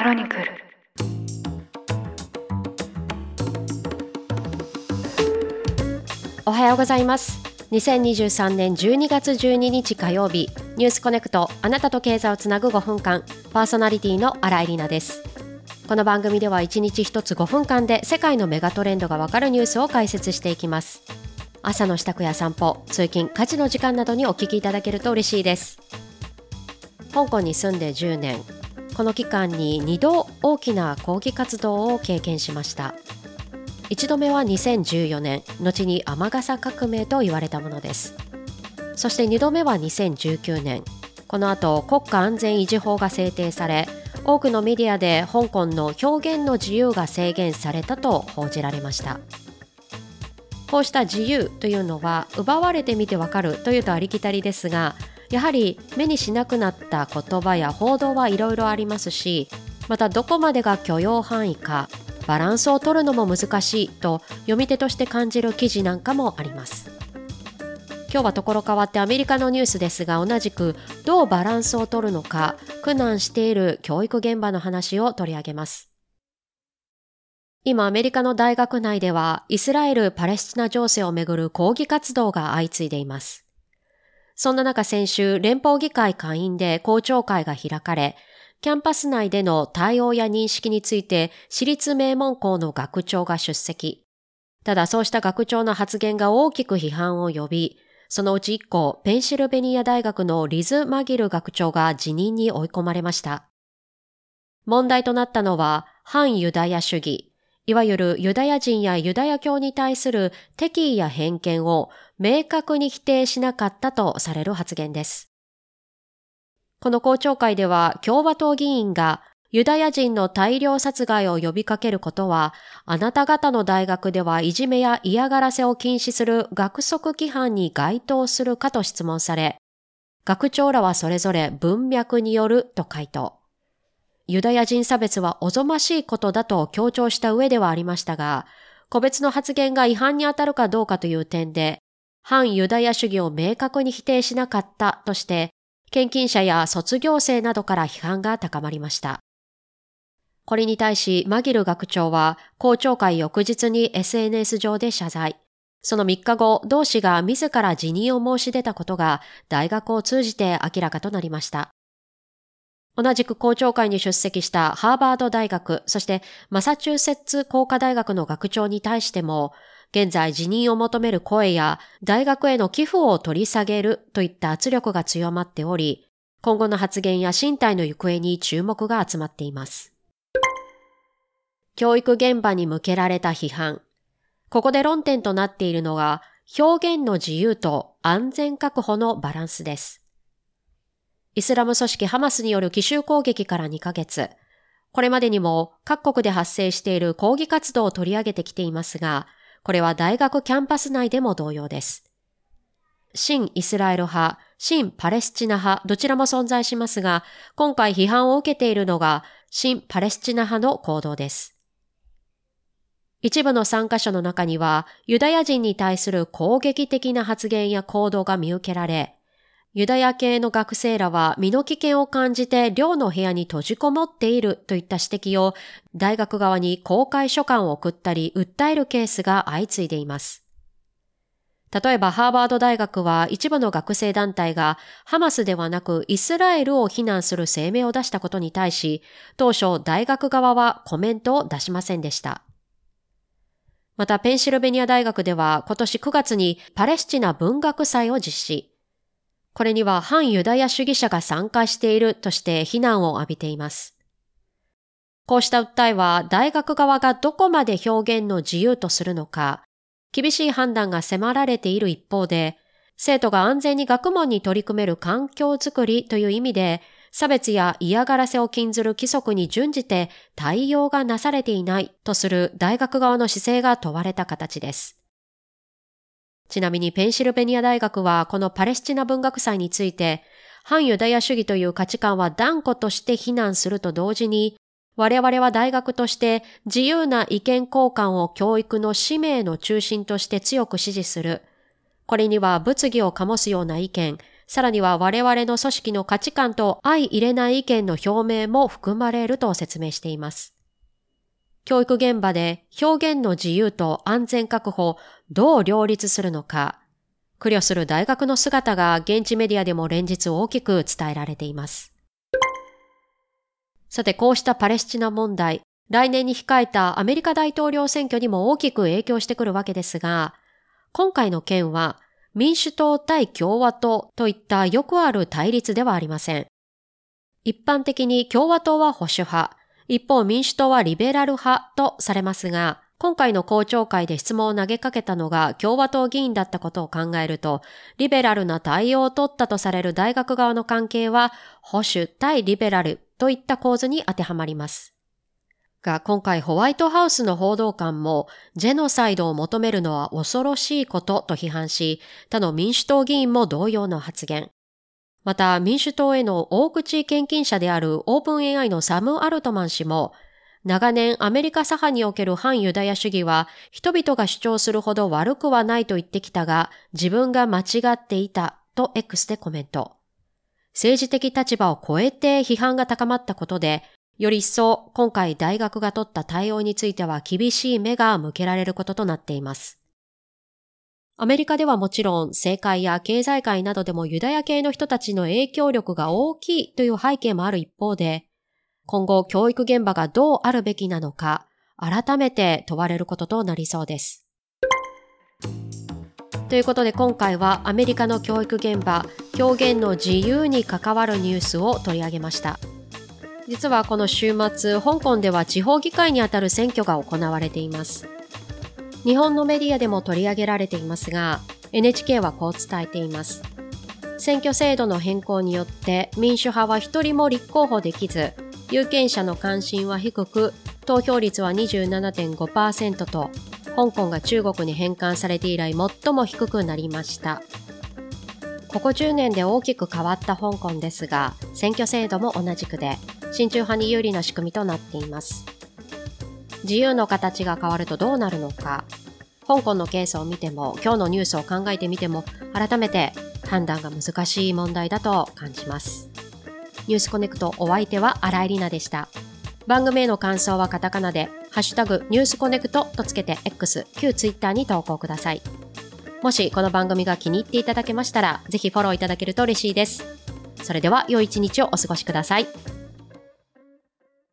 クロニクル。おはようございます。2023年12月12日火曜日。ニュースコネクト。あなたと経済をつなぐ5分間。パーソナリティの新井里奈です。この番組では1日1つ5分間で世界のメガトレンドがわかるニュースを解説していきます。朝の支度や散歩通勤家事の時間などにお聞きいただけると嬉しいです。香港に住んで10年。この期間に2度大きな抗議活動を経験しました。1度目は2014年後に雨傘革命と言われたものです。そして2度目は2019年この後国家安全維持法が制定され多くのメディアで香港の表現の自由が制限されたと報じられました。こうした自由というのは奪われてみてわかるというとありきたりですがやはり目にしなくなった言葉や報道はいろいろありますしまたどこまでが許容範囲かバランスを取るのも難しいと読み手として感じる記事なんかもあります。今日はところ変わってアメリカのニュースですが同じくどうバランスを取るのか苦難している教育現場の話を取り上げます。今アメリカの大学内ではイスラエル・パレスチナ情勢をめぐる抗議活動が相次いでいます。そんな中先週連邦議会下院で公聴会が開かれキャンパス内での対応や認識について私立名門校の学長が出席。ただそうした学長の発言が大きく批判を呼び、そのうち1校、ペンシルベニア大学のリズ・マギル学長が辞任に追い込まれました。問題となったのは反ユダヤ主義、いわゆるユダヤ人やユダヤ教に対する敵意や偏見を明確に否定しなかったとされる発言です。この公聴会では共和党議員がユダヤ人の大量殺害を呼びかけることは、あなた方の大学ではいじめや嫌がらせを禁止する学則規範に該当するかと質問され、学長らはそれぞれ文脈によると回答。ユダヤ人差別はおぞましいことだと強調した上ではありましたが、個別の発言が違反に当たるかどうかという点で、反ユダヤ主義を明確に否定しなかったとして、献金者や卒業生などから批判が高まりました。これに対し、マギル学長は、公聴会翌日に SNS 上で謝罪。その3日後、同氏が自ら辞任を申し出たことが、大学を通じて明らかとなりました。同じく公聴会に出席したハーバード大学、そしてマサチューセッツ工科大学の学長に対しても、現在辞任を求める声や大学への寄付を取り下げるといった圧力が強まっており、今後の発言や身体の行方に注目が集まっています。教育現場に向けられた批判。ここで論点となっているのが、表現の自由と安全確保のバランスです。イスラム組織ハマスによる奇襲攻撃から2ヶ月、これまでにも各国で発生している抗議活動を取り上げてきていますが、これは大学キャンパス内でも同様です。新イスラエル派、新パレスチナ派、どちらも存在しますが、今回批判を受けているのが、新パレスチナ派の行動です。一部の参加者の中には、ユダヤ人に対する攻撃的な発言や行動が見受けられ、ユダヤ系の学生らは身の危険を感じて寮の部屋に閉じこもっているといった指摘を大学側に公開書簡を送ったり訴えるケースが相次いでいます。例えばハーバード大学は一部の学生団体がハマスではなくイスラエルを非難する声明を出したことに対し、当初大学側はコメントを出しませんでした。またペンシルベニア大学では今年9月にパレスチナ文学祭を実施。これには反ユダヤ主義者が参加しているとして非難を浴びています。こうした訴えは大学側がどこまで表現の自由とするのか、厳しい判断が迫られている一方で、生徒が安全に学問に取り組める環境づくりという意味で、差別や嫌がらせを禁ずる規則に準じて対応がなされていないとする大学側の姿勢が問われた形です。ちなみにペンシルベニア大学はこのパレスチナ文学祭について、反ユダヤ主義という価値観は断固として非難すると同時に、我々は大学として自由な意見交換を教育の使命の中心として強く支持する。これには物議を醸すような意見、さらには我々の組織の価値観と相入れない意見の表明も含まれると説明しています。教育現場で表現の自由と安全確保どう両立するのか、苦慮する大学の姿が現地メディアでも連日大きく伝えられています。さて、こうしたパレスチナ問題、来年に控えたアメリカ大統領選挙にも大きく影響してくるわけですが、今回の件は民主党対共和党といったよくある対立ではありません。一般的に共和党は保守派、一方民主党はリベラル派とされますが、今回の公聴会で質問を投げかけたのが共和党議員だったことを考えると、リベラルな対応を取ったとされる大学側の関係は、保守対リベラルといった構図に当てはまります。が、今回ホワイトハウスの報道官も、ジェノサイドを求めるのは恐ろしいことと批判し、他の民主党議員も同様の発言。また、民主党への大口献金者であるオープン AI のサム・アルトマン氏も、長年アメリカ左派における反ユダヤ主義は人々が主張するほど悪くはないと言ってきたが自分が間違っていたと X でコメント。政治的立場を超えて批判が高まったことでより一層今回大学が取った対応については厳しい目が向けられることとなっています。アメリカではもちろん政界や経済界などでもユダヤ系の人たちの影響力が大きいという背景もある一方で、今後教育現場がどうあるべきなのか、改めて問われることとなりそうです。ということで今回はアメリカの教育現場、表現の自由に関わるニュースを取り上げました。実はこの週末、香港では地方議会にあたる選挙が行われています。日本のメディアでも取り上げられていますが、NHK はこう伝えています。選挙制度の変更によって民主派は一人も立候補できず、有権者の関心は低く、投票率は27.5%と、香港が中国に返還されて以来最も低くなりました。ここ10年で大きく変わった香港ですが、選挙制度も同じくで、親中派に有利な仕組みとなっています。自由の形が変わるとどうなるのか、香港のケースを見ても、今日のニュースを考えてみても、改めて判断が難しい問題だと感じます。ニュースコネクトお相手は新井里奈でした。番組への感想はカタカナで、ハッシュタグニュースコネクトとつけて X、旧 Twitter に投稿ください。もしこの番組が気に入っていただけましたら、ぜひフォローいただけると嬉しいです。それでは良い一日をお過ごしください。